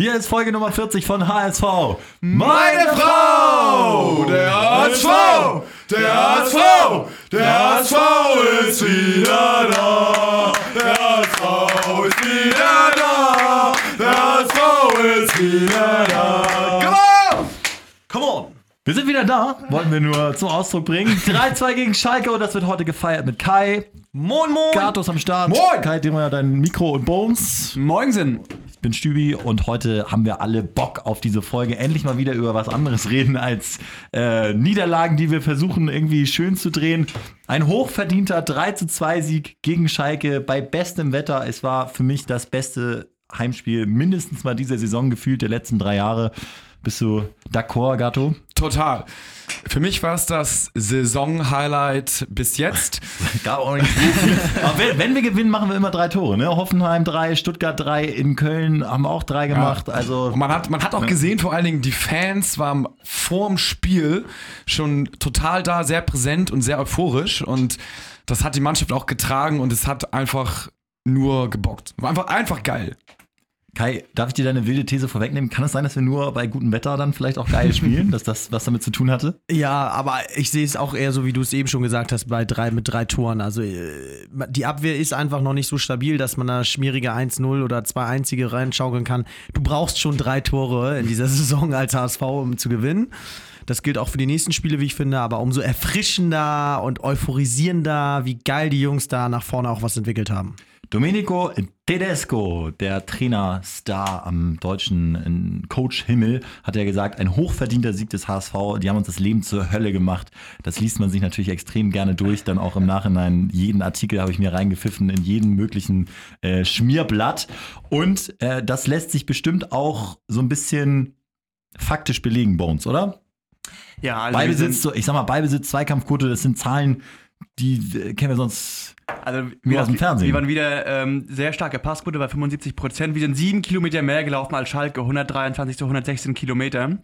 Hier ist Folge Nummer 40 von HSV. Meine Frau! Der HSV! Der HSV! Der HSV ist wieder da! Der HSV ist wieder da! Der HSV ist wieder da! Wir sind wieder da, wollten wir nur zum Ausdruck bringen. 3-2 gegen Schalke und das wird heute gefeiert mit Kai. Moin, moin! Gatos am Start. Moin! Kai, dir mal dein Mikro und Bones. Moinsen! Ich bin Stübi und heute haben wir alle Bock auf diese Folge. Endlich mal wieder über was anderes reden als äh, Niederlagen, die wir versuchen irgendwie schön zu drehen. Ein hochverdienter 3 2 Sieg gegen Schalke bei bestem Wetter. Es war für mich das beste Heimspiel mindestens mal dieser Saison gefühlt der letzten drei Jahre. Bist du d'accord, Gatto? Total. Für mich war es das Saison-Highlight bis jetzt. Gar auch nicht. Aber wenn, wenn wir gewinnen, machen wir immer drei Tore. Ne? Hoffenheim drei, Stuttgart drei, in Köln haben wir auch drei gemacht. Also Und man hat, man hat auch gesehen, vor allen Dingen, die Fans waren vorm Spiel schon total da, sehr präsent und sehr euphorisch. Und das hat die Mannschaft auch getragen und es hat einfach nur gebockt. War einfach, einfach geil. Kai, darf ich dir deine wilde These vorwegnehmen? Kann es sein, dass wir nur bei gutem Wetter dann vielleicht auch geil spielen, dass das was damit zu tun hatte? Ja, aber ich sehe es auch eher so, wie du es eben schon gesagt hast, bei drei, mit drei Toren. Also äh, die Abwehr ist einfach noch nicht so stabil, dass man da schmierige 1-0 oder 2-1 reinschaukeln kann. Du brauchst schon drei Tore in dieser Saison als HSV, um zu gewinnen. Das gilt auch für die nächsten Spiele, wie ich finde, aber umso erfrischender und euphorisierender, wie geil die Jungs da nach vorne auch was entwickelt haben. Domenico Tedesco, der Trainerstar am deutschen Coach-Himmel, hat ja gesagt, ein hochverdienter Sieg des HSV. Die haben uns das Leben zur Hölle gemacht. Das liest man sich natürlich extrem gerne durch. Dann auch im Nachhinein jeden Artikel habe ich mir reingepfiffen in jeden möglichen äh, Schmierblatt. Und äh, das lässt sich bestimmt auch so ein bisschen faktisch belegen, Bones, oder? Ja, also Beibesitz, ich sag mal, Beibesitz, Zweikampfquote, das sind Zahlen, die äh, kennen wir sonst also Wie aus dem Fernsehen. Wir waren wieder ähm, sehr starke Passquote bei 75 Prozent. Wir sind sieben Kilometer mehr gelaufen als Schalke, 123 zu 116 Kilometer.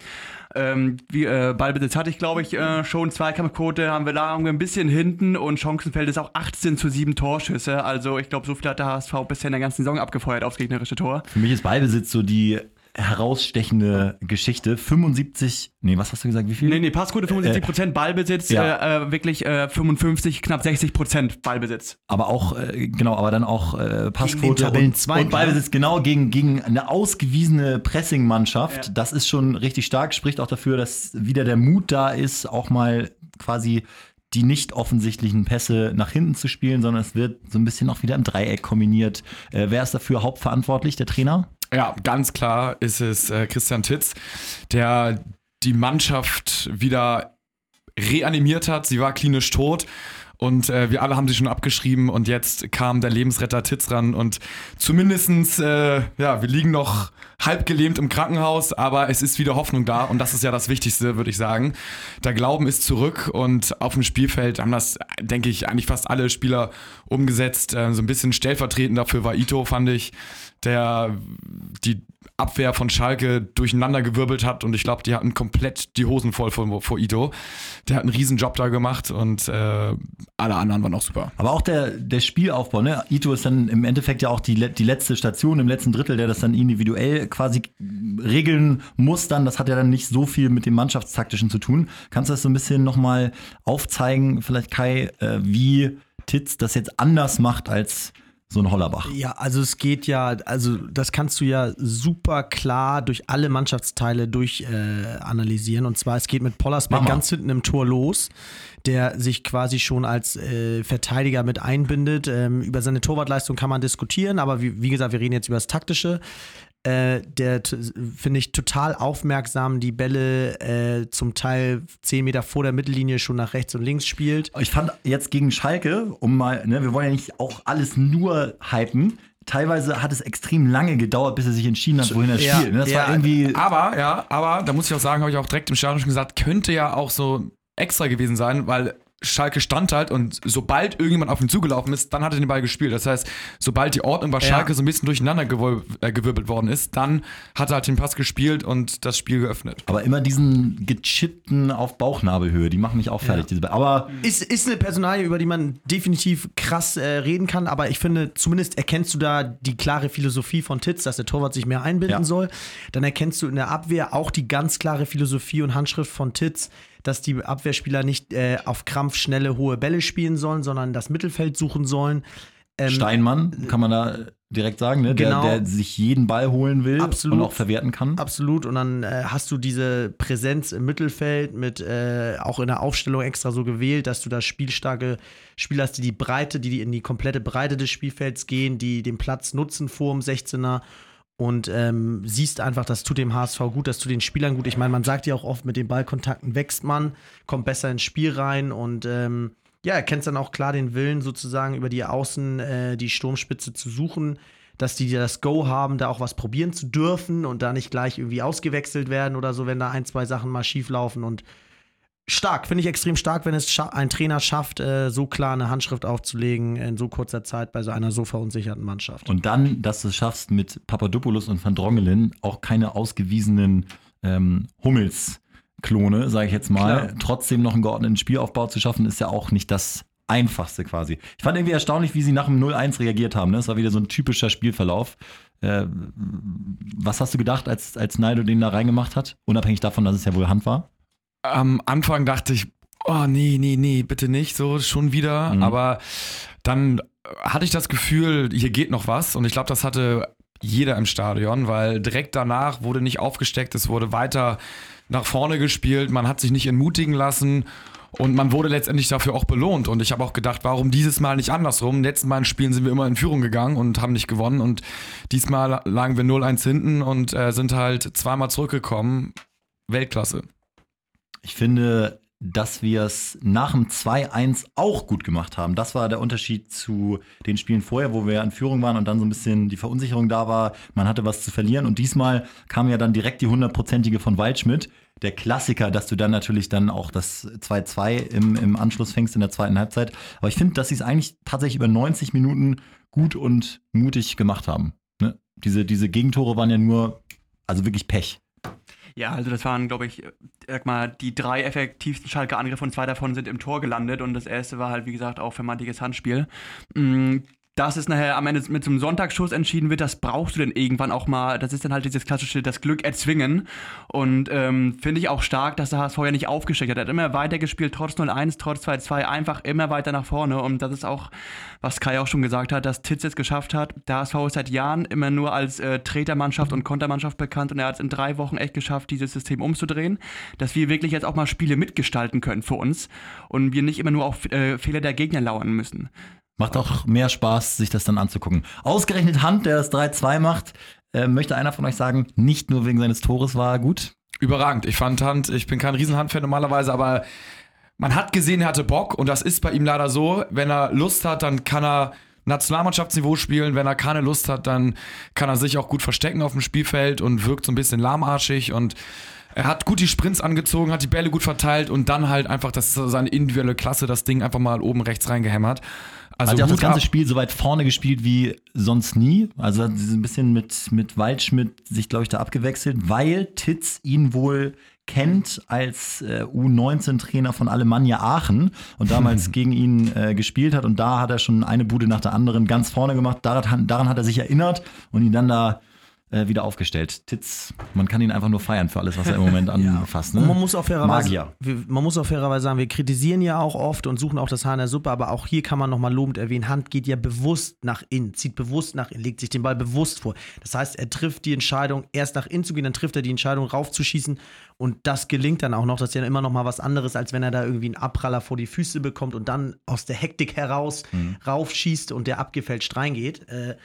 Ähm, wie, äh, Ballbesitz hatte ich, glaube ich, äh, schon. Zweikampfquote haben wir da irgendwie ein bisschen hinten und Chancenfeld ist auch 18 zu 7 Torschüsse. Also ich glaube, so viel hat der HSV bisher in der ganzen Saison abgefeuert aufs gegnerische Tor. Für mich ist Ballbesitz so die herausstechende Geschichte. 75, nee, was hast du gesagt, wie viel? Nee, nee, Passquote 75 Prozent, Ballbesitz ja. äh, äh, wirklich äh, 55, knapp 60 Prozent Ballbesitz. Aber auch, äh, genau, aber dann auch äh, Passquote und, Tabellenzweiten, und Ballbesitz, genau, gegen, gegen eine ausgewiesene Pressing-Mannschaft. Ja. Das ist schon richtig stark, spricht auch dafür, dass wieder der Mut da ist, auch mal quasi die nicht offensichtlichen Pässe nach hinten zu spielen, sondern es wird so ein bisschen auch wieder im Dreieck kombiniert. Äh, wer ist dafür hauptverantwortlich, der Trainer? Ja, ganz klar ist es äh, Christian Titz, der die Mannschaft wieder reanimiert hat. Sie war klinisch tot. Und äh, wir alle haben sie schon abgeschrieben und jetzt kam der Lebensretter Titz ran und zumindestens, äh, ja, wir liegen noch halb gelähmt im Krankenhaus, aber es ist wieder Hoffnung da und das ist ja das Wichtigste, würde ich sagen. Der Glauben ist zurück und auf dem Spielfeld haben das, denke ich, eigentlich fast alle Spieler umgesetzt. Äh, so ein bisschen stellvertretend dafür war Ito, fand ich, der die Abwehr von Schalke durcheinandergewirbelt hat und ich glaube, die hatten komplett die Hosen voll vor, vor Ito. Der hat einen riesen Job da gemacht und äh, alle anderen waren auch super. Aber auch der, der Spielaufbau, ne? Ito ist dann im Endeffekt ja auch die, die letzte Station im letzten Drittel, der das dann individuell quasi regeln muss dann. Das hat ja dann nicht so viel mit dem Mannschaftstaktischen zu tun. Kannst du das so ein bisschen nochmal aufzeigen, vielleicht Kai, äh, wie Titz das jetzt anders macht als so ein Hollerbach? Ja, also es geht ja, also das kannst du ja super klar durch alle Mannschaftsteile durch äh, analysieren. Und zwar, es geht mit Pollersbeck ganz hinten im Tor los, der sich quasi schon als äh, Verteidiger mit einbindet. Ähm, über seine Torwartleistung kann man diskutieren, aber wie, wie gesagt, wir reden jetzt über das Taktische. Äh, der, finde ich, total aufmerksam die Bälle äh, zum Teil 10 Meter vor der Mittellinie schon nach rechts und links spielt. Ich fand jetzt gegen Schalke, um mal, ne, wir wollen ja nicht auch alles nur hypen. Teilweise hat es extrem lange gedauert, bis er sich entschieden hat, wohin er Ja, spielt. Ne? Das ja, war irgendwie. Aber, ja, aber da muss ich auch sagen, habe ich auch direkt im Stadion schon gesagt, könnte ja auch so extra gewesen sein, weil Schalke stand halt und sobald irgendjemand auf ihn zugelaufen ist, dann hat er den Ball gespielt. Das heißt, sobald die Ordnung bei Ja. Schalke so ein bisschen durcheinander gewol- äh, gewirbelt worden ist, dann hat er halt den Pass gespielt und das Spiel geöffnet. Aber immer diesen gechippten auf Bauchnabelhöhe, die machen mich auch fertig. Diese, aber Ist, ist eine Personalie, über die man definitiv krass äh, reden kann, aber ich finde, zumindest erkennst du da die klare Philosophie von Titz, dass der Torwart sich mehr einbinden Ja. soll. Dann erkennst du in der Abwehr auch die ganz klare Philosophie und Handschrift von Titz, dass die Abwehrspieler nicht äh, auf Krampf schnelle, hohe Bälle spielen sollen, sondern das Mittelfeld suchen sollen. Ähm, Steinmann, kann man da direkt sagen, ne? Genau. der, der sich jeden Ball holen will Absolut. und auch verwerten kann. Absolut. Und dann äh, hast du diese Präsenz im Mittelfeld mit äh, auch in der Aufstellung extra so gewählt, dass du da spielstarke Spieler hast, die die Breite, die in die komplette Breite des Spielfelds gehen, die den Platz nutzen vor dem 16er. Und ähm, siehst einfach, das tut dem HSV gut, das tut den Spielern gut. Ich meine, man sagt ja auch oft, mit den Ballkontakten wächst man, kommt besser ins Spiel rein und ähm, ja, erkennst dann auch klar den Willen, sozusagen über die Außen äh, die Sturmspitze zu suchen, dass die das Go haben, da auch was probieren zu dürfen und da nicht gleich irgendwie ausgewechselt werden oder so, wenn da ein, zwei Sachen mal schief laufen. Und stark, finde ich extrem stark, wenn es ein Trainer schafft, äh, so klar eine Handschrift aufzulegen in so kurzer Zeit bei so einer so verunsicherten Mannschaft. Und dann, dass du es schaffst, mit Papadopoulos und Van Drongelen auch keine ausgewiesenen ähm, Hummels-Klone, sage ich jetzt mal, Klar. trotzdem noch einen geordneten Spielaufbau zu schaffen, ist ja auch nicht das Einfachste quasi. Ich fand irgendwie erstaunlich, wie sie nach dem 0-1 reagiert haben. Ne? Das war wieder so ein typischer Spielverlauf. Äh, was hast du gedacht, als, als Naido den da reingemacht hat? Unabhängig davon, dass es ja wohl Hand war. Am Anfang dachte ich, oh nee, nee, nee, bitte nicht, so schon wieder. Mhm. Aber dann hatte ich das Gefühl, hier geht noch was. Und ich glaube, das hatte jeder im Stadion, weil direkt danach wurde nicht aufgesteckt, es wurde weiter nach vorne gespielt, man hat sich nicht entmutigen lassen. Und man wurde letztendlich dafür auch belohnt. Und ich habe auch gedacht, warum dieses Mal nicht andersrum? Letzten Mal in Spielen sind wir immer in Führung gegangen und haben nicht gewonnen. Und diesmal lagen wir 0-1 hinten und äh, sind halt zweimal zurückgekommen. Weltklasse. Ich finde, dass wir es nach dem 2-1 auch gut gemacht haben. Das war der Unterschied zu den Spielen vorher, wo wir in Führung waren und dann so ein bisschen die Verunsicherung da war. Man hatte was zu verlieren. Und diesmal kam ja dann direkt die hundertprozentige von Waldschmidt. Der Klassiker, dass du dann natürlich dann auch das 2-2 im, im Anschluss fängst in der zweiten Halbzeit. Aber ich finde, dass sie es eigentlich tatsächlich über 90 Minuten gut und mutig gemacht haben. Ne? Diese, diese Gegentore waren ja nur, also wirklich Pech. Ja, also das waren, glaube ich, sag mal, die drei effektivsten Schalke Angriffe und zwei davon sind im Tor gelandet und das erste war halt, wie gesagt, auch vermeintliches Handspiel. Dass es nachher am Ende mit so einem Sonntagsschuss entschieden wird, das brauchst du dann irgendwann auch mal. Das ist dann halt dieses klassische, das Glück erzwingen. Und ähm, finde ich auch stark, dass der HSV ja nicht aufgesteckt hat. Er hat immer weitergespielt, trotz 0-1, trotz 2-2, einfach immer weiter nach vorne. Und das ist auch, was Kai auch schon gesagt hat, dass Titz es geschafft hat. Der HSV ist seit Jahren immer nur als äh, Tretermannschaft und Kontermannschaft bekannt und er hat es in drei Wochen echt geschafft, dieses System umzudrehen, dass wir wirklich jetzt auch mal Spiele mitgestalten können für uns und wir nicht immer nur auf äh, Fehler der Gegner lauern müssen. Macht auch mehr Spaß, sich das dann anzugucken. Ausgerechnet Hand, der das 3-2 macht, äh, möchte einer von euch sagen, nicht nur wegen seines Tores war er gut. Überragend. Ich fand Hand, ich bin kein Riesenhandfan normalerweise, aber man hat gesehen, er hatte Bock und das ist bei ihm leider so. Wenn er Lust hat, dann kann er Nationalmannschaftsniveau spielen. Wenn er keine Lust hat, dann kann er sich auch gut verstecken auf dem Spielfeld und wirkt so ein bisschen lahmarschig und er hat gut die Sprints angezogen, hat die Bälle gut verteilt und dann halt einfach, das ist seine individuelle Klasse, das Ding einfach mal oben rechts reingehämmert. Also Hat ja auch das ganze ab. Spiel so weit vorne gespielt wie sonst nie. Also hat sie ein bisschen mit, mit Waldschmidt sich, glaube ich, da abgewechselt, weil Titz ihn wohl kennt als äh, U19-Trainer von Alemannia Aachen und damals gegen ihn äh, gespielt hat. Und da hat er schon eine Bude nach der anderen ganz vorne gemacht. Daran, daran hat er sich erinnert und ihn dann da äh, wieder aufgestellt. Titz, man kann ihn einfach nur feiern für alles, was er im Moment anfasst. Ne? Man muss auch fairerweise, wir, man muss auch fairerweise sagen, wir kritisieren ja auch oft und suchen auch das Haar in der Suppe, aber auch hier kann man nochmal lobend erwähnen, Hand geht ja bewusst nach innen, zieht bewusst nach innen, legt sich den Ball bewusst vor. Das heißt, er trifft die Entscheidung, erst nach innen zu gehen, dann trifft er die Entscheidung, raufzuschießen und das gelingt dann auch noch. Das ist ja immer noch mal was anderes, als wenn er da irgendwie einen Abpraller vor die Füße bekommt und dann aus der Hektik heraus raufschießt und der abgefälscht reingeht. Äh,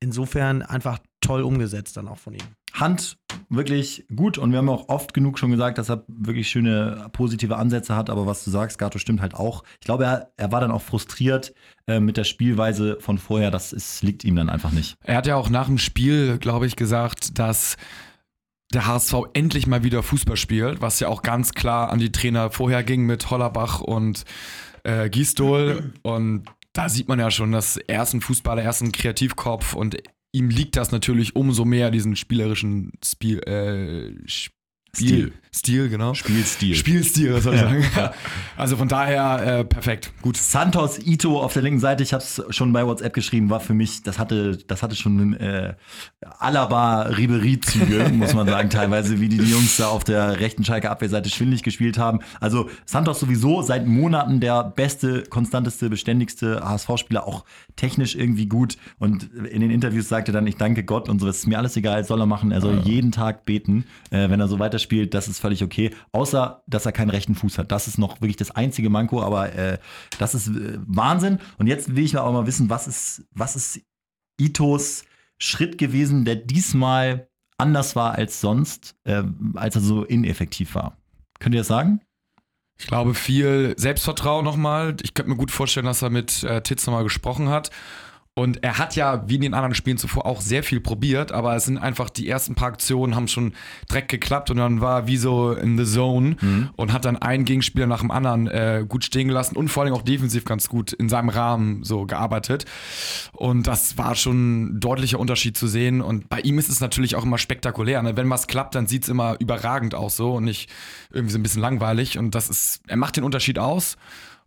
insofern einfach toll umgesetzt dann auch von ihm. Hand wirklich gut und wir haben auch oft genug schon gesagt, dass er wirklich schöne positive Ansätze hat, aber was du sagst, Gato, stimmt halt auch. Ich glaube, er, er war dann auch frustriert äh, mit der Spielweise von vorher, das ist, liegt ihm dann einfach nicht. Er hat ja auch nach dem Spiel, glaube ich, gesagt, dass der HSV endlich mal wieder Fußball spielt, was ja auch ganz klar an die Trainer vorher ging mit Hollerbach und äh, Gisdol. Und da sieht man ja schon, dass er ist ein Fußballer, er ist ein Kreativkopf und ihm liegt das natürlich umso mehr, diesen spielerischen Spiel, äh, Spiel, Stil. Stil, genau. Spielstil. Spielstil, was soll ich sagen. Also von daher äh, perfekt. Gut. Santos Ito auf der linken Seite, ich habe es schon bei WhatsApp geschrieben, war für mich, das hatte, das hatte schon äh, Alaba Ribery-Züge, muss man sagen, teilweise, wie die, die Jungs da auf der rechten Schalke Abwehrseite schwindlig gespielt haben. Also Santos sowieso seit Monaten der beste, konstanteste, beständigste HSV-Spieler, auch technisch irgendwie gut. Und in den Interviews sagte dann, ich danke Gott und so, es ist mir alles egal, soll er machen, er soll jeden Tag beten, äh, wenn er so weiterspielt, das ist völlig okay. Außer, dass er keinen rechten Fuß hat. Das ist noch wirklich das einzige Manko, aber äh, das ist äh, Wahnsinn. Und jetzt will ich aber mal wissen, was ist, was ist Itos Schritt gewesen, der diesmal anders war als sonst, äh, als er so ineffektiv war? Könnt ihr das sagen? Ich glaube, viel Selbstvertrauen nochmal. Ich könnte mir gut vorstellen, dass er mit äh, Titz nochmal gesprochen hat. Und er hat ja, wie in den anderen Spielen zuvor, auch sehr viel probiert, aber es sind einfach die ersten paar Aktionen haben schon direkt geklappt und dann war er wie so in the zone und hat dann einen Gegenspieler nach dem anderen äh, gut stehen gelassen und vor allem auch defensiv ganz gut in seinem Rahmen so gearbeitet. Und das war schon ein deutlicher Unterschied zu sehen. Und bei ihm ist es natürlich auch immer spektakulär. Ne? Wenn was klappt, dann sieht es immer überragend aus so und nicht irgendwie so ein bisschen langweilig. Und das ist, er macht den Unterschied aus.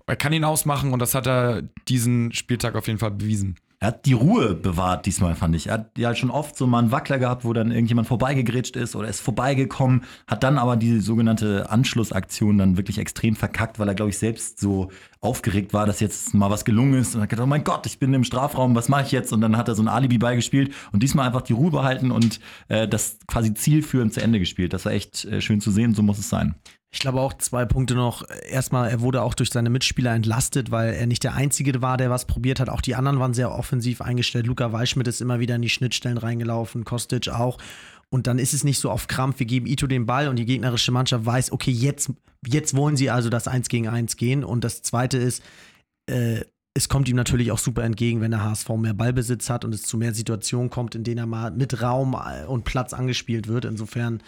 Er kann ihn ausmachen und das hat er diesen Spieltag auf jeden Fall bewiesen. Er hat die Ruhe bewahrt diesmal, fand ich. Er hat ja schon oft so mal einen Wackler gehabt, wo dann irgendjemand vorbeigegrätscht ist oder ist vorbeigekommen, hat dann aber die sogenannte Anschlussaktion dann wirklich extrem verkackt, weil er, glaube ich, selbst so aufgeregt war, dass jetzt mal was gelungen ist und hat gedacht, oh mein Gott, ich bin im Strafraum, was mache ich jetzt? Und dann hat er so ein Alibi beigespielt und diesmal einfach die Ruhe behalten und äh, das quasi zielführend zu Ende gespielt. Das war echt äh, schön zu sehen, so muss es sein. Ich glaube auch zwei Punkte noch. Erstmal, er wurde auch durch seine Mitspieler entlastet, weil er nicht der Einzige war, der was probiert hat. Auch die anderen waren sehr offensiv eingestellt. Luca Weischmidt ist immer wieder in die Schnittstellen reingelaufen, Kostic auch. Und dann ist es nicht so auf Krampf, wir geben Ito den Ball und die gegnerische Mannschaft weiß, okay, jetzt, jetzt wollen sie also das Eins gegen Eins gehen. Und das Zweite ist, äh, es kommt ihm natürlich auch super entgegen, wenn der HSV mehr Ballbesitz hat und es zu mehr Situationen kommt, in denen er mal mit Raum äh, und Platz angespielt wird. Insofern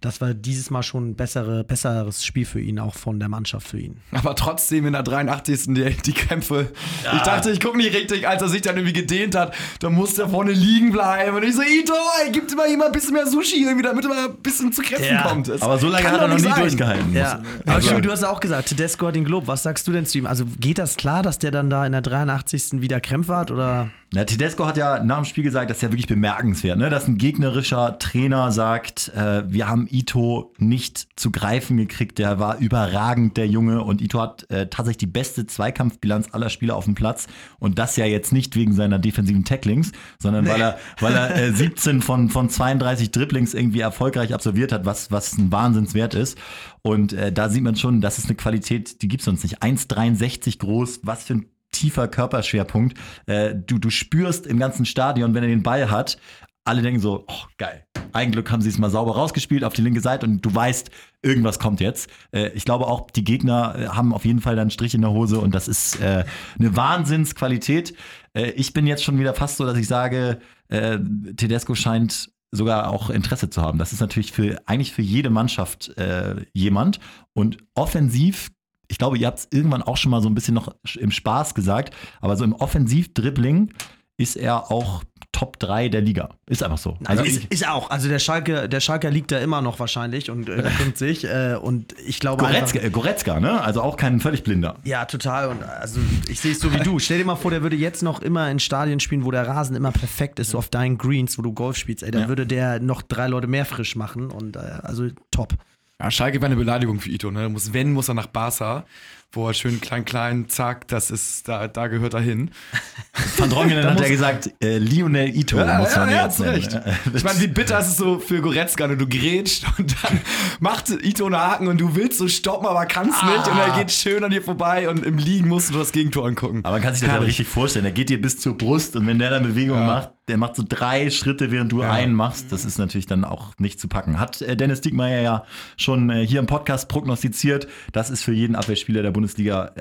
das war dieses Mal schon ein bessere, besseres Spiel für ihn, auch von der Mannschaft für ihn. Aber trotzdem in der 83. die, die Kämpfe. Ich dachte, ich gucke nicht richtig, als er sich dann irgendwie gedehnt hat. Da musste er vorne liegen bleiben. Und ich so, Ito, ey, gibt immer jemand ein bisschen mehr Sushi, irgendwie, damit er mal ein bisschen zu Kräften Ja. kommt. Das Aber so lange hat er noch nicht nie sein. durchgehalten. Ja, muss- aber Also- Schimmel, du hast ja auch gesagt, Tedesco hat den Glob. Was sagst du denn zu ihm? Also geht das klar, dass der dann da in der 83. wieder Krämpfe hat? Oder? Na, Tedesco hat ja nach dem Spiel gesagt, das ist ja wirklich bemerkenswert, ne? dass ein gegnerischer Trainer sagt, äh, wir haben Ito nicht zu greifen gekriegt, der war überragend, der Junge. Und Ito hat äh, tatsächlich die beste Zweikampfbilanz aller Spieler auf dem Platz. Und das ja jetzt nicht wegen seiner defensiven Tacklings, sondern weil er, weil er äh, 17 von, von 32 Dribblings irgendwie erfolgreich absolviert hat, was, was ein Wahnsinnswert ist. Und äh, da sieht man schon, das ist eine Qualität, die gibt's sonst nicht. 1,63 groß, was für ein tiefer Körperschwerpunkt. Äh, du, du spürst im ganzen Stadion, wenn er den Ball hat, alle denken so, oh, geil. Eigentlich haben sie es mal sauber rausgespielt auf die linke Seite und du weißt, irgendwas kommt jetzt. Äh, ich glaube auch, die Gegner äh, haben auf jeden Fall dann einen Strich in der Hose und das ist äh, eine Wahnsinnsqualität. Äh, ich bin jetzt schon wieder fast so, dass ich sage, äh, Tedesco scheint sogar auch Interesse zu haben. Das ist natürlich für eigentlich für jede Mannschaft äh, jemand. Und offensiv, ich glaube, ihr habt es irgendwann auch schon mal so ein bisschen noch im Spaß gesagt, aber so im Offensiv-Dribbling ist er auch Top 3 der Liga. Ist einfach so. Also ich- ist, ist auch. Also der Schalke, der Schalker liegt da immer noch wahrscheinlich und äh, bemüht sich. Äh, und ich glaube Goretzka, einfach, äh, Goretzka, ne? Also auch kein völlig blinder. Ja, total. Und also ich sehe es so wie du. Stell dir mal vor, der würde jetzt noch immer in Stadien spielen, wo der Rasen immer perfekt ist, so auf deinen Greens, wo du Golf spielst. Ey, dann Ja. würde der noch drei Leute mehr frisch machen. Und äh, also top. Ja, Schalke wäre eine Beleidigung für Ito. Ne? Muss, wenn, muss er nach Barca, wo er schön klein, klein, zack, das ist, da, da gehört er hin. Van Drongelen hat ja gesagt, äh, Lionel Ito muss man ja, jetzt nennen. recht. Ich meine, wie bitter ist es so für Goretzka, ne? du grätscht und dann macht Ito einen Haken und du willst so stoppen, aber kannst nicht und er geht schön an dir vorbei und im Liegen musst du das Gegentor angucken. Aber man kann sich das ja richtig vorstellen. Der geht dir bis zur Brust und wenn der dann Bewegung macht, der macht so drei Schritte, während du einen machst. Das ist natürlich dann auch nicht zu packen. Hat äh, Dennis Diekmeyer ja schon äh, hier im Podcast prognostiziert. Das ist für jeden Abwehrspieler der Bundesliga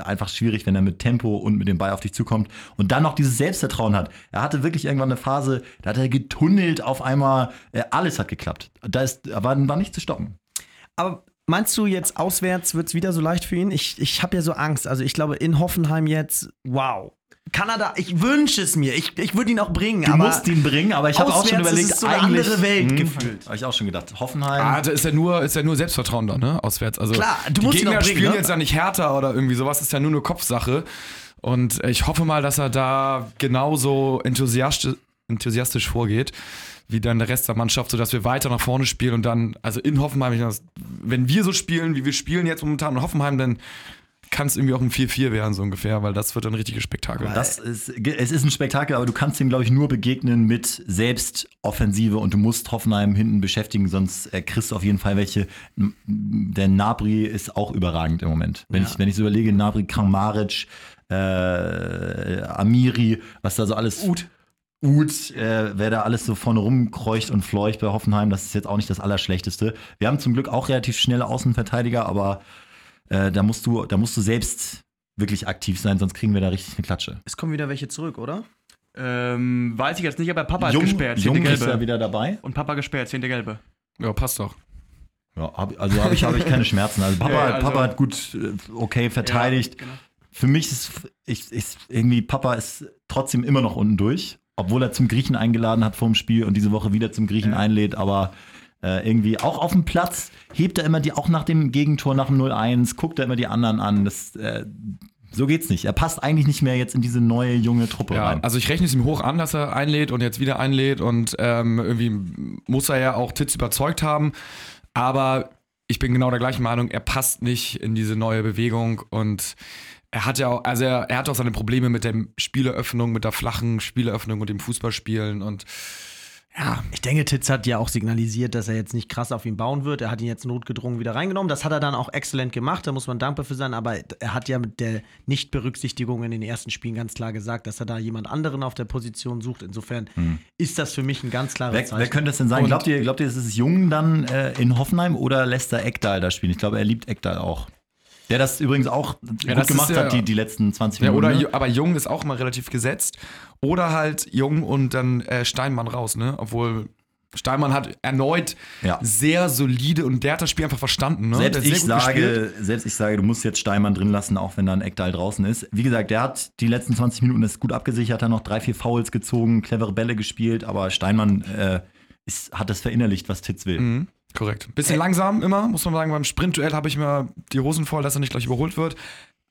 einfach schwierig, wenn er mit Tempo und mit dem Ball auf dich zukommt und dann noch dieses Selbstvertrauen hat. Er hatte wirklich irgendwann eine Phase, da hat er getunnelt auf einmal. Äh, alles hat geklappt. Da ist, war, war nicht zu stoppen. Aber Meinst du jetzt auswärts wird es wieder so leicht für ihn? Ich, ich habe ja so Angst. Also ich glaube in Hoffenheim jetzt, wow. Kanada, ich wünsche es mir. Ich, ich würde ihn auch bringen. Du aber musst ihn bringen, aber ich habe auch schon überlegt, ist es so eine eigentlich andere Welt Hm, gefühlt. Habe ich auch schon gedacht. Hoffenheim. Ah, da ist ja nur, ist ja nur Selbstvertrauen da, ne? Auswärts. Also Klar, du die musst ihn Gegner auch bringen, spielen ne? jetzt ja nicht härter oder irgendwie sowas, ist ja nur eine Kopfsache. Und ich hoffe mal, dass er da genauso enthusiastisch, enthusiastisch vorgeht, wie dann der Rest der Mannschaft, sodass wir weiter nach vorne spielen und dann, also in Hoffenheim, wenn wir so spielen, wie wir spielen jetzt momentan in Hoffenheim, dann kann es irgendwie auch ein 4-4 werden, so ungefähr, weil das wird ein richtiges Spektakel. Das ist, es ist ein Spektakel, aber du kannst ihm, glaube ich, nur begegnen mit Selbstoffensive und du musst Hoffenheim hinten beschäftigen, sonst äh, kriegst du auf jeden Fall welche. Der Nabri ist auch überragend im Moment. Wenn, ich, wenn ich so überlege, Nabri, Kramaric, äh, Amiri, was da so alles. Ut. Ut, äh, wer da alles so vorne rumkreucht und fleucht bei Hoffenheim, das ist jetzt auch nicht das Allerschlechteste. Wir haben zum Glück auch relativ schnelle Außenverteidiger, aber äh, da, musst du, da musst du selbst wirklich aktiv sein, sonst kriegen wir da richtig eine Klatsche. Es kommen wieder welche zurück, oder? Ähm, weiß ich jetzt nicht, aber Papa Jung, ist gesperrt, Jung zehnte ist ja Gelbe. wieder dabei. Und Papa gesperrt, zehnte Gelbe. ja, passt doch. Ja, hab, also habe ich, hab ich keine Schmerzen. Also Papa, Ja, also- Papa hat gut, äh, okay verteidigt. Ja, genau. Für mich ist, ich, ich, irgendwie, Papa ist trotzdem immer noch unten durch, obwohl er zum Griechen eingeladen hat vor dem Spiel und diese Woche wieder zum Griechen einlädt, aber äh, irgendwie auch auf dem Platz hebt er immer die, auch nach dem Gegentor, nach dem 0-1, guckt er immer die anderen an. Das, äh, so geht's nicht. Er passt eigentlich nicht mehr jetzt in diese neue junge Truppe Ja, rein. also ich rechne es ihm hoch an, dass er einlädt und jetzt wieder einlädt und ähm, irgendwie muss er ja auch Titz überzeugt haben. Aber ich bin genau der gleichen Meinung, er passt nicht in diese neue Bewegung und er hat ja auch, also er, er hat auch seine Probleme mit der Spieleröffnung, mit der flachen Spieleröffnung und dem Fußballspielen und ja, Ich denke, Titz hat ja auch signalisiert, dass er jetzt nicht krass auf ihn bauen wird. Er hat ihn jetzt notgedrungen wieder reingenommen. Das hat er dann auch exzellent gemacht, da muss man dankbar für sein. Aber er hat ja mit der Nichtberücksichtigung in den ersten Spielen ganz klar gesagt, dass er da jemand anderen auf der Position sucht. Insofern ist das für mich ein ganz klares Wer, Zeichen. wer könnte das denn sein? Und- Glaubt ihr, glaubt ihr, es ist Jung dann äh, in Hoffenheim oder lässt er Eckdahl da spielen? Ich glaube, er liebt Eckdahl auch. Der das übrigens auch Ja, gut gemacht ja- hat, die, die letzten 20 ja Minuten. oder, ne? Aber Jung ist auch mal relativ gesetzt. Oder halt Jung und dann äh, Steinmann raus, ne? Obwohl Steinmann hat erneut Ja. sehr solide und der hat das Spiel einfach verstanden, ne? Selbst ich, gespielt. sage, selbst ich sage, du musst jetzt Steinmann drin lassen, auch wenn dann Eckdahl draußen ist. Wie gesagt, der hat die letzten 20 Minuten das gut abgesichert, hat noch drei, vier Fouls gezogen, clevere Bälle gespielt, aber Steinmann äh, ist, hat das verinnerlicht, was Titz will. Mhm, korrekt. Bisschen langsam immer, muss man sagen. Beim Sprintduell habe ich mir die Hosen voll, dass er nicht gleich überholt wird.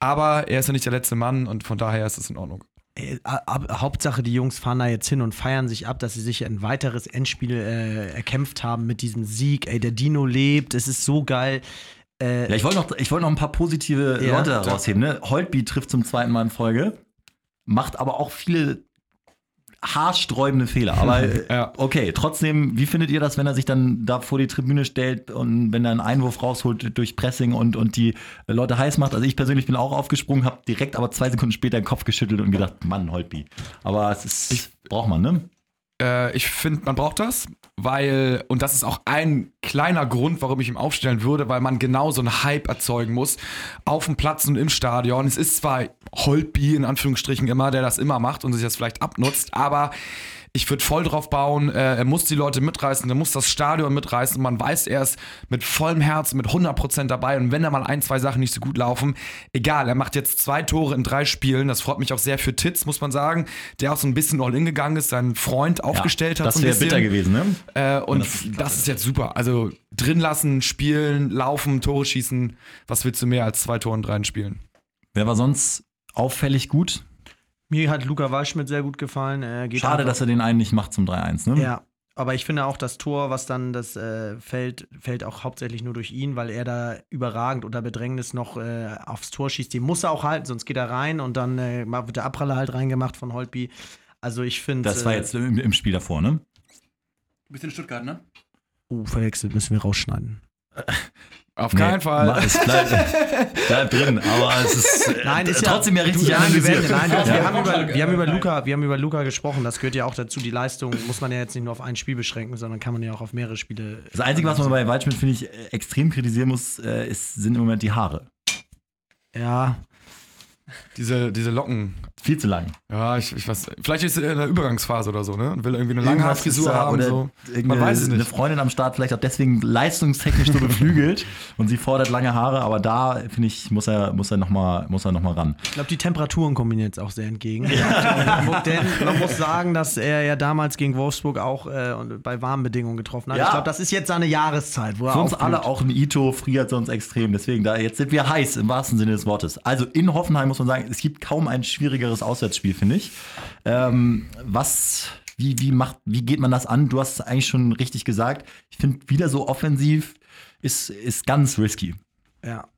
Aber er ist ja nicht der letzte Mann und von daher ist es in Ordnung. Äh, ab- Hauptsache, die Jungs fahren da jetzt hin und feiern sich ab, dass sie sich ein weiteres Endspiel äh, erkämpft haben mit diesem Sieg. Ey, der Dino lebt, es ist so geil. Äh, Ja, ich wollte noch, ich wollte noch ein paar positive Ja, Leute herausheben. Ne? Holtby trifft zum zweiten Mal in Folge, macht aber auch viele haarsträubende Fehler. Aber äh, Ja. okay, trotzdem, wie findet ihr das, wenn er sich dann da vor die Tribüne stellt und wenn er einen Einwurf rausholt durch Pressing und, und die Leute heiß macht? Also ich persönlich bin auch aufgesprungen, habe direkt aber zwei Sekunden später den Kopf geschüttelt und gedacht, Mann, Holtby. Aber es ist, braucht man, ne? Äh, ich finde, man braucht das, weil, und das ist auch ein kleiner Grund, warum ich ihn aufstellen würde, weil man genau so einen Hype erzeugen muss auf dem Platz und im Stadion. Es ist zwar Holtby in Anführungsstrichen immer, der das immer macht und sich das vielleicht abnutzt, aber ich würde voll drauf bauen, äh, er muss die Leute mitreißen, er muss das Stadion mitreißen. Man weiß, er ist mit vollem Herzen, mit 100% dabei. Und wenn da mal ein, zwei Sachen nicht so gut laufen, egal, er macht jetzt zwei Tore in drei Spielen. Das freut mich auch sehr für Titz, muss man sagen, der auch so ein bisschen all-in gegangen ist, seinen Freund aufgestellt hat. Das wäre bitter gewesen, ne? Äh, und das das, ist jetzt super. Also drin lassen, spielen, laufen, Tore schießen. Was willst du mehr als zwei Tore in drei Spielen? Wer war sonst auffällig gut? Mir hat Luca Waldschmidt sehr gut gefallen. Er geht Schade, einfach- dass er den einen nicht macht zum 3-1, ne? Ja, aber ich finde auch das Tor, was dann das äh, fällt, fällt auch hauptsächlich nur durch ihn, weil er da überragend unter Bedrängnis noch äh, aufs Tor schießt. Den muss er auch halten, sonst geht er rein und dann äh, wird der Abpraller halt reingemacht von Holtby. Also ich finde. Das war jetzt im, im Spiel davor, ne? Du bist in Stuttgart, ne? Oh, verwechselt, müssen wir rausschneiden. Auf Nee, keinen Fall. ma- Es bleibt, bleibt drin, aber es ist, äh, Nein, ist ja trotzdem ja richtig nein, wir, analysiert. nein, wir, Ja. haben über, wir, haben über Luca, wir haben über Luca gesprochen. Das gehört ja auch dazu. Die Leistung muss man ja jetzt nicht nur auf ein Spiel beschränken, sondern kann man ja auch auf mehrere Spiele. Das Einzige, was man bei Waldschmidt, finde ich, äh, extrem kritisieren muss, äh, ist, sind im Moment die Haare. Ja. Diese, diese Locken. Viel zu lang. Ja, ich, ich weiß. Vielleicht ist er in der Übergangsphase oder so, ne? Und will irgendwie eine lange da haben. oder So. Man weiß es eine nicht. Freundin am Start vielleicht auch deswegen leistungstechnisch so beflügelt und sie fordert lange Haare, aber da finde ich muss er muss er noch mal muss er noch mal ran. Ich glaube, die Temperaturen kommen ihm jetzt auch sehr entgegen. Denn man muss sagen, dass er ja damals gegen Wolfsburg auch äh, bei warmen Bedingungen getroffen hat. Ja. Ich glaube, das ist jetzt seine Jahreszeit, wo er Für uns aufblüht. alle auch ein Ito friert sonst extrem. Deswegen, da jetzt sind wir heiß im wahrsten Sinne des Wortes. Also in Hoffenheim muss man sagen, es gibt kaum ein schwierigeres Auswärtsspiel, finde ich. Ähm, was, wie, wie macht, wie geht man das an? Du hast es eigentlich schon richtig gesagt. Ich finde, wieder so offensiv ist, ist ganz risky. Ja.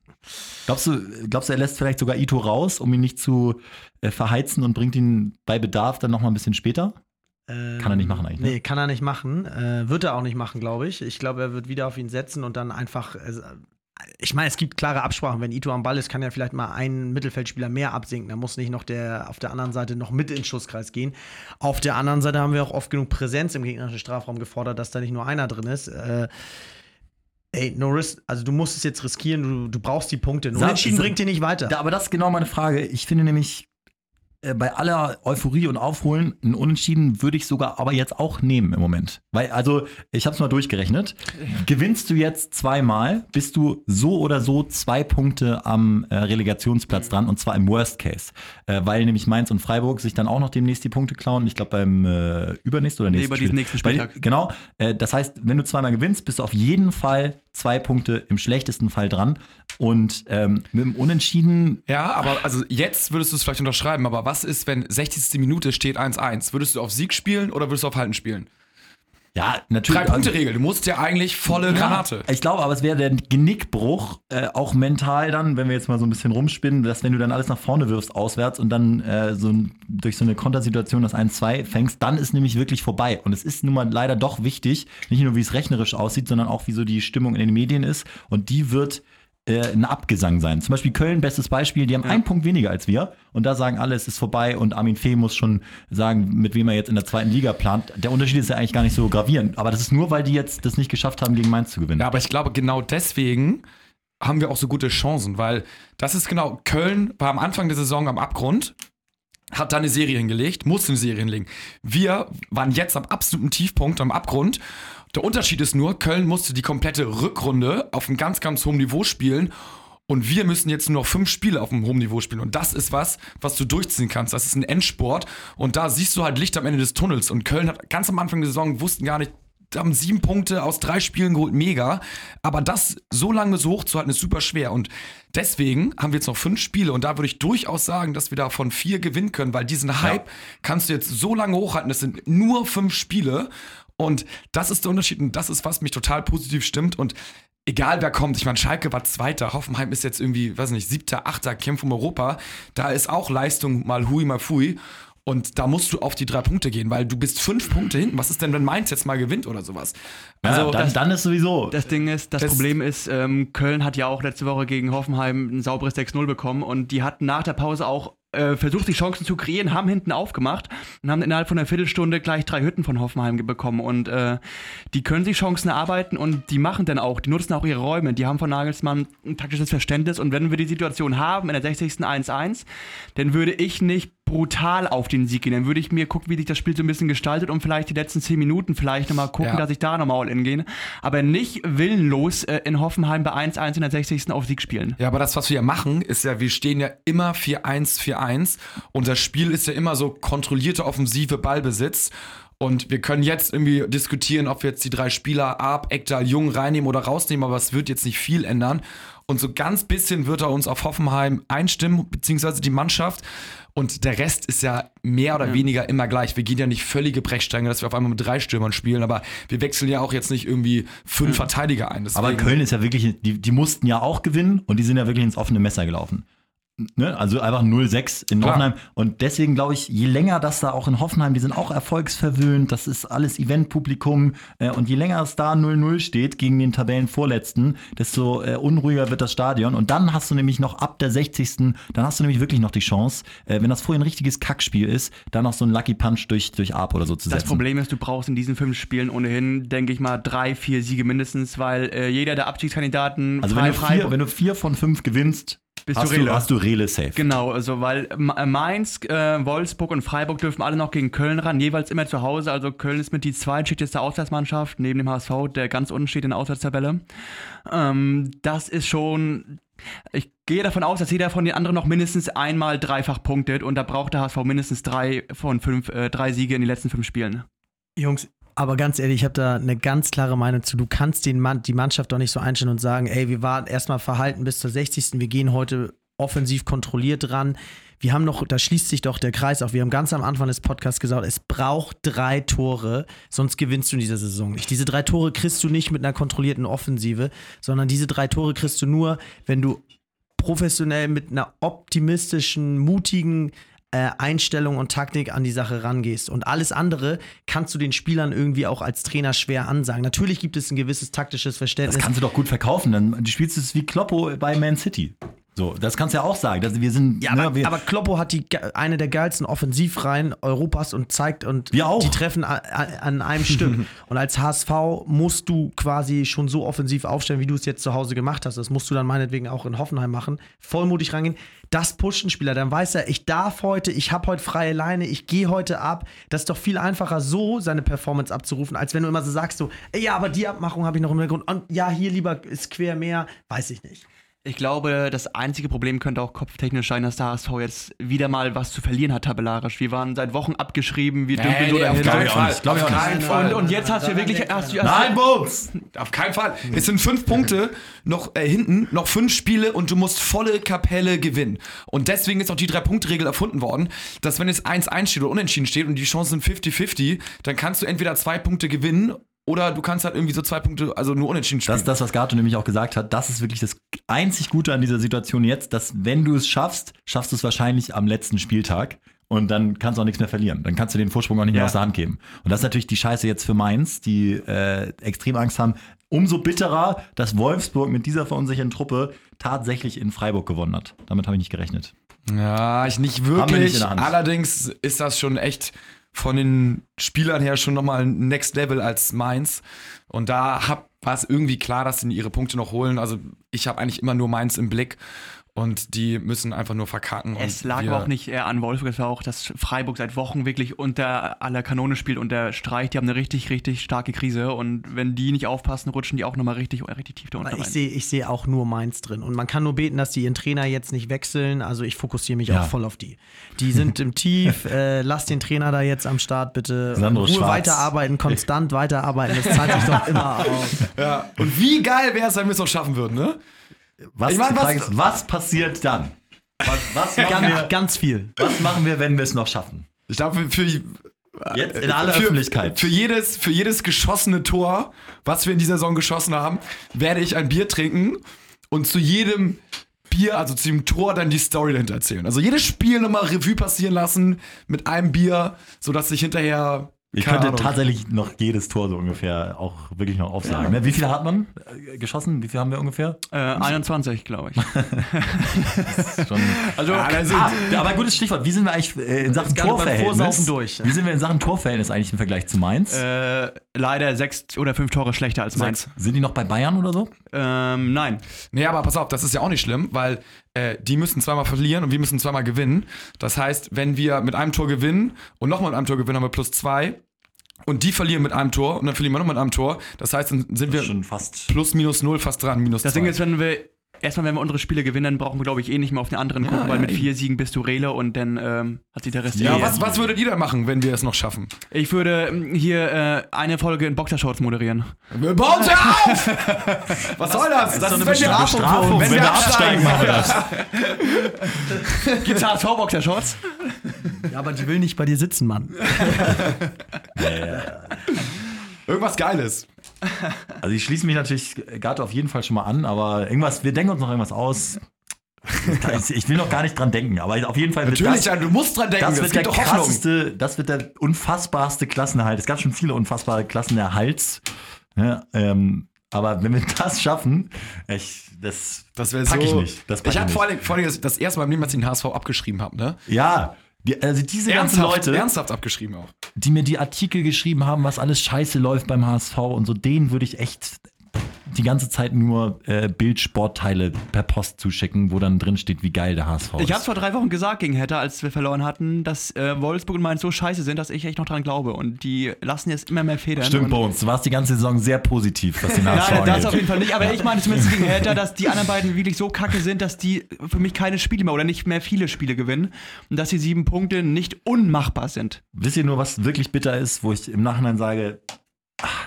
Glaubst du, glaubst du, er lässt vielleicht sogar Ito raus, um ihn nicht zu äh, verheizen und bringt ihn bei Bedarf dann noch mal ein bisschen später? Ähm, Kann er nicht machen eigentlich, ne? Nee, kann er nicht machen. Äh, wird er auch nicht machen, glaube ich. Ich glaube, er wird wieder auf ihn setzen und dann einfach. Äh, ich meine, es gibt klare Absprachen. Wenn Ito am Ball ist, kann er vielleicht mal einen Mittelfeldspieler mehr absinken. Da muss nicht noch der auf der anderen Seite noch mit in den Schusskreis gehen. Auf der anderen Seite haben wir auch oft genug Präsenz im gegnerischen Strafraum gefordert, dass da nicht nur einer drin ist. Äh, ey, no risk. Also, du musst es jetzt riskieren. Du, du brauchst die Punkte. Ein Sag- Unentschieden bringt dir nicht weiter. Aber das ist genau meine Frage. Ich finde nämlich, äh, bei aller Euphorie und Aufholen, ein Unentschieden würde ich sogar aber jetzt auch nehmen im Moment. Weil, also, ich habe es mal durchgerechnet. Gewinnst du jetzt zweimal, bist du so oder so zwei Punkte am äh, Relegationsplatz dran und zwar im Worst Case. Äh, weil nämlich Mainz und Freiburg sich dann auch noch demnächst die Punkte klauen. Ich glaube, beim äh, übernächsten oder Nee, nächsten Spiel. nächsten Spieltag. Genau. Äh, das heißt, wenn du zweimal gewinnst, bist du auf jeden Fall zwei Punkte im schlechtesten Fall dran. Und ähm, mit dem Unentschieden Ja, aber also jetzt würdest du es vielleicht unterschreiben, aber was ist, wenn 60. Minute steht 1-1? Würdest du auf Sieg spielen oder würdest du auf Halten spielen? Ja, natürlich. Drei-Punkte-Regel, du musst ja eigentlich volle Granate. Ja, ich glaube, aber es wäre der Genickbruch, äh, auch mental dann, wenn wir jetzt mal so ein bisschen rumspinnen, dass wenn du dann alles nach vorne wirfst auswärts und dann äh, so ein, durch so eine Kontersituation das 1-2 fängst, dann ist nämlich wirklich vorbei. Und es ist nun mal leider doch wichtig, nicht nur wie es rechnerisch aussieht, sondern auch wie so die Stimmung in den Medien ist. Und die wird äh, ein Abgesang sein. Zum Beispiel Köln, bestes Beispiel, die haben einen Punkt weniger als wir und da sagen alle, es ist vorbei und Armin Fee muss schon sagen, mit wem er jetzt in der zweiten Liga plant. Der Unterschied ist ja eigentlich gar nicht so gravierend, aber das ist nur, weil die jetzt das nicht geschafft haben, gegen Mainz zu gewinnen. Ja, aber ich glaube, genau deswegen haben wir auch so gute Chancen, weil das ist genau, Köln war am Anfang der Saison am Abgrund, hat da eine Serie hingelegt, musste eine Serie hinlegen. Wir waren jetzt am absoluten Tiefpunkt, am Abgrund. Der Unterschied ist nur, Köln musste die komplette Rückrunde auf einem ganz, ganz hohem Niveau spielen. Und wir müssen jetzt nur noch fünf Spiele auf einem hohen Niveau spielen. Und das ist was, was du durchziehen kannst. Das ist ein Endsport. Und da siehst du halt Licht am Ende des Tunnels. Und Köln hat ganz am Anfang der Saison wussten gar nicht, haben sieben Punkte aus drei Spielen geholt, mega. Aber das so lange so hoch zu halten, ist super schwer. Und deswegen haben wir jetzt noch fünf Spiele. Und da würde ich durchaus sagen, dass wir da von vier gewinnen können, weil diesen Hype kannst du jetzt so lange hochhalten. Das sind nur fünf Spiele. Und das ist der Unterschied. Und das ist, was mich total positiv stimmt. Und egal wer kommt, ich meine, Schalke war Zweiter, Hoffenheim ist jetzt irgendwie, weiß nicht, Siebter, Achter, Kämpfe um Europa. Da ist auch Leistung mal hui, mal fui. Und da musst du auf die drei Punkte gehen, weil du bist fünf Punkte hinten. Was ist denn, wenn Mainz jetzt mal gewinnt oder sowas? Also Also, dann, das- dann ist sowieso. Das Ding ist, das, Das- Problem ist, ähm, Köln hat ja auch letzte Woche gegen Hoffenheim ein sauberes 6-0 bekommen und die hatten nach der Pause auch äh, versucht, die Chancen zu kreieren, haben hinten aufgemacht und haben innerhalb von einer Viertelstunde gleich drei Hütten von Hoffenheim bekommen. Und äh, die können sich Chancen erarbeiten und die machen dann auch, die nutzen auch ihre Räume. Die haben von Nagelsmann ein taktisches Verständnis und wenn wir die Situation haben, in der 60. 1-1, dann würde ich nicht brutal auf den Sieg gehen. Dann würde ich mir gucken, wie sich das Spiel so ein bisschen gestaltet und vielleicht die letzten 10 Minuten vielleicht nochmal gucken, Ja. dass ich da nochmal all in gehe. Aber nicht willenlos äh, in Hoffenheim bei 1-1 in der 60. auf Sieg spielen. Ja, aber das, was wir ja machen, ist ja, wir stehen ja immer 4-1, 4-1. Unser Spiel ist ja immer so kontrollierte offensive Ballbesitz. Und wir können jetzt irgendwie diskutieren, ob wir jetzt die drei Spieler Ab, Ekdal, Jung reinnehmen oder rausnehmen, aber es wird jetzt nicht viel ändern. Und so ganz bisschen wird er uns auf Hoffenheim einstimmen, beziehungsweise die Mannschaft. Und der Rest ist ja mehr oder weniger immer gleich. Wir gehen ja nicht völlige Brechstränge, dass wir auf einmal mit drei Stürmern spielen, aber wir wechseln ja auch jetzt nicht irgendwie fünf Verteidiger ein. aber Deswegen- Köln ist ja wirklich, die, die mussten ja auch gewinnen und die sind ja wirklich ins offene Messer gelaufen. Ne? Also einfach 0-6 in Klar. Hoffenheim. Und deswegen glaube ich, je länger das da auch in Hoffenheim, die sind auch erfolgsverwöhnt, das ist alles Eventpublikum. Äh, und je länger es da 0-0 steht gegen den Tabellenvorletzten, desto äh, unruhiger wird das Stadion. Und dann hast du nämlich noch ab der 60. Dann hast du nämlich wirklich noch die Chance, äh, wenn das vorher ein richtiges Kackspiel ist, da noch so einen Lucky Punch durch, durch Arp oder so zu Das setzen. Problem ist, du brauchst in diesen fünf Spielen ohnehin, denke ich mal, drei, vier Siege mindestens, weil äh, jeder der Abstiegskandidaten Also wenn du, vier, wenn du vier von fünf gewinnst, Bis Hast du, Rele. hast du Rele safe? Genau, also weil Ma- Mainz, äh, Wolfsburg und Freiburg dürfen alle noch gegen Köln ran, jeweils immer zu Hause. Also Köln ist mit die zweitschlechteste Auswärtsmannschaft neben dem HSV, der ganz unten steht in der Auswärtstabelle. Ähm, das ist schon. Ich gehe davon aus, dass jeder von den anderen noch mindestens einmal dreifach punktet und da braucht der HSV mindestens drei von fünf, äh, drei Siege in den letzten fünf Spielen. Jungs, aber ganz ehrlich, ich habe da eine ganz klare Meinung zu. Du kannst den Mann, die Mannschaft doch nicht so einstellen und sagen, ey, wir waren erstmal verhalten bis zur 60. Wir gehen heute offensiv kontrolliert ran. Wir haben noch, da schließt sich doch der Kreis auf. Wir haben ganz am Anfang des Podcasts gesagt, es braucht drei Tore, sonst gewinnst du in dieser Saison nicht. Diese drei Tore kriegst du nicht mit einer kontrollierten Offensive, sondern diese drei Tore kriegst du nur, wenn du professionell mit einer optimistischen, mutigen äh, Einstellung und Taktik an die Sache rangehst. Und alles andere kannst du den Spielern irgendwie auch als Trainer schwer ansagen. Natürlich gibt es ein gewisses taktisches Das Verständnis. kannst du doch gut verkaufen. Dann du spielst es wie Kloppo bei Man City. So, das kannst du ja auch sagen. dass wir sind, Ja, ne, aber, wir, aber Kloppo hat die, eine der geilsten Offensivreihen Europas und zeigt und Wir auch. die treffen a- a- an einem Stück. Und als HSV musst du quasi schon so offensiv aufstellen, wie du es jetzt zu Hause gemacht hast. Das musst du dann meinetwegen auch in Hoffenheim machen. Vollmutig rangehen. Das pusht ein Spieler. Dann weiß er, ich darf heute, ich habe heute freie Leine, ich gehe heute ab. Das ist doch viel einfacher, so seine Performance abzurufen, als wenn du immer so sagst, so, ja, aber die Abmachung habe ich noch im Hintergrund. Und ja, hier lieber ist quer mehr, weiß ich nicht. Ich glaube, das einzige Problem könnte auch kopftechnisch sein, dass der HSV jetzt wieder mal was zu verlieren hat tabellarisch. Wir waren seit Wochen abgeschrieben, wir dümpeln so nee, auf dahin. keinen ich auch Fall. Auf keinen Fall. Und, und jetzt hast du wirklich. Hast du, hast Nein, Bums! Auf keinen Fall. Es sind fünf Punkte noch äh, hinten, noch fünf Spiele und du musst volle Kapelle gewinnen. Und deswegen ist auch die Drei-Punkt-Regel erfunden worden, dass wenn es 1-1 steht oder unentschieden steht und die Chancen sind 50-50, dann kannst du entweder zwei Punkte gewinnen oder du kannst halt irgendwie so zwei Punkte, also nur unentschieden spielen. Das ist das, was Gato nämlich auch gesagt hat. Das ist wirklich das einzig Gute an dieser Situation jetzt, dass wenn du es schaffst, schaffst du es wahrscheinlich am letzten Spieltag. Und dann kannst du auch nichts mehr verlieren. Dann kannst du den Vorsprung auch nicht mehr Ja. aus der Hand geben. Und das ist natürlich die Scheiße jetzt für Mainz, die äh, extrem Angst haben. Umso bitterer, dass Wolfsburg mit dieser verunsicherten Truppe tatsächlich in Freiburg gewonnen hat. Damit habe ich nicht gerechnet. Ja, ich nicht Haben wir wirklich. nicht in der Hand. Allerdings ist das schon echt von den Spielern her schon nochmal Next Level als Mainz. Und da war es irgendwie klar, dass sie ihre Punkte noch holen. Also ich habe eigentlich immer nur Mainz im Blick. Und die müssen einfach nur verkacken. Es und lag aber auch nicht eher an Wolfsburg, es war auch, dass Freiburg seit Wochen wirklich unter aller Kanone spielt und der Streich, die haben eine richtig, richtig starke Krise und wenn die nicht aufpassen, rutschen die auch nochmal richtig, richtig tief da unten Ich rein. sehe ich sehe auch nur Mainz drin. Und man kann nur beten, dass die ihren Trainer jetzt nicht wechseln. Also ich fokussiere mich Ja. auch voll auf die. Die sind im Tief. Äh, lass den Trainer da jetzt am Start bitte. Sandro Ruhe Schwarz. weiterarbeiten, konstant weiterarbeiten. Das zahlt sich doch immer aus. Ja. Und wie geil wäre es, wenn wir es noch schaffen würden, ne? Was, Ich mein, was- ist, was passiert dann? Was, was, machen wir, Ganz, ganz viel. was machen wir, wenn wir es noch schaffen? Ich glaube, für, für, Jetzt in aller für, Öffentlichkeit. Für jedes, für jedes geschossene Tor, was wir in dieser Saison geschossen haben, werde ich ein Bier trinken und zu jedem Bier, also zu dem Tor, dann die Story dahinter erzählen. Also jedes Spiel nochmal Revue passieren lassen mit einem Bier, sodass ich hinterher. Ich keine könnte Ahnung, tatsächlich noch jedes Tor so ungefähr auch wirklich noch aufsagen. Ne? Wie viele hat man äh, geschossen? Wie viel haben wir ungefähr? Äh, 21, glaube ich. Also, Ja, da sind- Ah, aber gutes Stichwort. Wie sind wir eigentlich äh, in Sachen Torverhältnis? Durch. Wie sind wir in Sachen Torverhältnis eigentlich im Vergleich zu Mainz? äh, leider sechs oder fünf Tore schlechter als Mainz. Sind die noch bei Bayern oder so? Ähm, nein. Nee, aber pass auf, das ist ja auch nicht schlimm, weil äh, die müssen zweimal verlieren und wir müssen zweimal gewinnen. Das heißt, wenn wir mit einem Tor gewinnen und nochmal mit einem Tor gewinnen, haben wir plus zwei. Und die verlieren mit einem Tor und dann verlieren wir noch mit einem Tor. Das heißt, dann sind wir schon fast. plus minus null fast dran, minus Das zwei. Ding ist, wenn wir erstmal, wenn wir unsere Spiele gewinnen, dann brauchen wir, glaube ich, eh nicht mehr auf den anderen gucken, weil mit vier Siegen bist du Rele und dann ähm, hat sich der Rest ja, eh- was, was würdet ihr denn machen, wenn wir es noch schaffen? Ich würde ähm, hier äh, eine Folge in Boxershorts moderieren. Wir bauen sie auf! Was soll das? Das ist, wenn wir Bestrafung, wenn wir absteigen. machen wir das. Gibt's HSV-Boxershorts? Ja, aber die will nicht bei dir sitzen, Mann. Irgendwas Geiles. Also ich schließe mich natürlich Gato auf jeden Fall schon mal an, aber irgendwas, wir denken uns noch irgendwas aus. Ich will noch gar nicht dran denken, aber auf jeden Fall wird Natürlich, das, ja, du musst dran denken. das Es wird der Hoffnung. krasseste, das wird der unfassbarste Klassenerhalt. Es gab schon viele unfassbare Klassenerhalts. Ja, ähm, aber wenn wir das schaffen, ich, das, Das pack so. ich nicht. Das pack ich habe vor allem, vor allem das, das erste Mal im Leben, als ich den HSV abgeschrieben habe, ne? Ja, die, also diese ganzen Ernsthaft, Leute, ernsthaft abgeschrieben auch. die mir die Artikel geschrieben haben, was alles scheiße läuft beim HSV und so, denen würde ich echt die ganze Zeit nur äh, Bildsportteile per Post zuschicken, wo dann drin steht, wie geil der HSV ist. Ich hab's vor drei Wochen gesagt gegen Hertha, als wir verloren hatten, dass äh, Wolfsburg und Mainz so scheiße sind, dass ich echt noch dran glaube. Und die lassen jetzt immer mehr Federn. Stimmt, und Bones. Du warst die ganze Saison sehr positiv, was den HSV Nein, das angeht. auf jeden Fall nicht. Aber ich meine zumindest gegen Hertha, dass die anderen beiden wirklich so kacke sind, dass die für mich keine Spiele mehr oder nicht mehr viele Spiele gewinnen. Und dass die sieben Punkte nicht unmachbar sind. Wisst ihr nur, was wirklich bitter ist, wo ich im Nachhinein sage,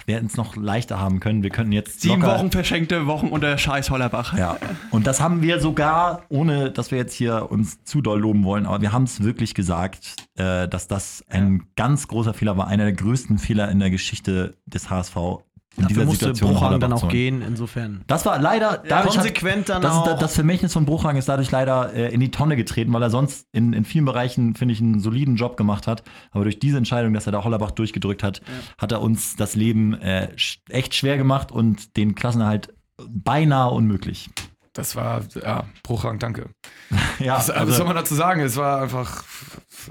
wir hätten es noch leichter haben können. Wir könnten jetzt Sieben Wochen verschenkte Wochen unter Scheiß Hollerbach. Ja, und das haben wir sogar, ohne dass wir jetzt hier uns zu doll loben wollen, aber wir haben es wirklich gesagt, äh, dass das ein ganz großer Fehler war, einer der größten Fehler in der Geschichte des HSV. In Dafür musste Situation Bruchhagen dann auch gehen, insofern. Das war leider dadurch konsequent dann das, auch. das Vermächtnis von Bruchhagen ist dadurch leider äh, in die Tonne getreten, weil er sonst in, in vielen Bereichen, finde ich, einen soliden Job gemacht hat. Aber durch diese Entscheidung, dass er da Hollerbach durchgedrückt hat, hat er uns das Leben äh, echt schwer gemacht und den Klassenerhalt beinahe unmöglich. Das war, ja, Bruchrang, danke. Ja, Was, was soll man dazu sagen? Es war einfach.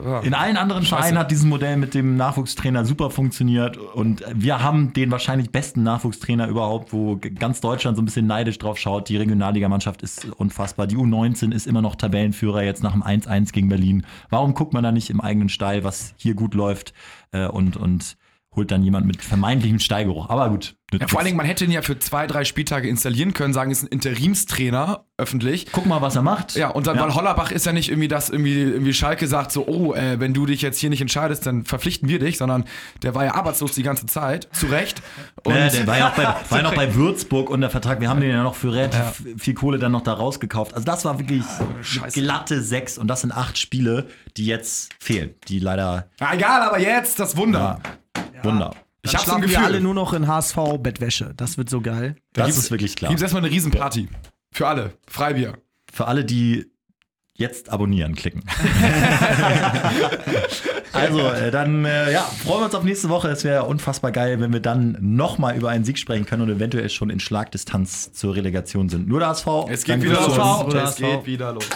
Ja. In allen anderen Scheiße. Vereinen hat dieses Modell mit dem Nachwuchstrainer super funktioniert und wir haben den wahrscheinlich besten Nachwuchstrainer überhaupt, wo ganz Deutschland so ein bisschen neidisch drauf schaut. Die Regionalligamannschaft ist unfassbar. Die U19 ist immer noch Tabellenführer jetzt nach dem 1-1 gegen Berlin. Warum guckt man da nicht im eigenen Stall, was hier gut läuft äh, und, und holt dann jemand mit vermeintlichem Steigeruch? Aber gut. Ja, vor allen Dingen, man hätte ihn ja für zwei, drei Spieltage installieren können, sagen, ist ein Interimstrainer, öffentlich. Guck mal, was er macht. Ja, und dann, weil Hollerbach ist ja nicht irgendwie, dass irgendwie, irgendwie Schalke sagt, so, oh, äh, wenn du dich jetzt hier nicht entscheidest, dann verpflichten wir dich, sondern der war ja arbeitslos die ganze Zeit, zu Recht. Und Ja, der war ja auch bei, war ja noch bei Würzburg unter Vertrag. Wir haben den ja noch für relativ viel Kohle dann noch da rausgekauft. Also das war wirklich Scheiße. glatte sechs und das sind acht Spiele, die jetzt fehlen. Die leider Ja, egal, aber jetzt das Wunder. Wunder. Ich Dann im schlafen Gefühl. wir alle nur noch in HSV-Bettwäsche. Das wird so geil. Das gibt's- ist wirklich klar. Gibt's erstmal eine Riesenparty. Für alle. Freibier. Für alle, die jetzt abonnieren klicken. also, äh, dann äh, ja, freuen wir uns auf nächste Woche. Es wäre unfassbar geil, wenn wir dann nochmal über einen Sieg sprechen können und eventuell schon in Schlagdistanz zur Relegation sind. Nur der HSV. Es geht wieder los. Es geht wieder los.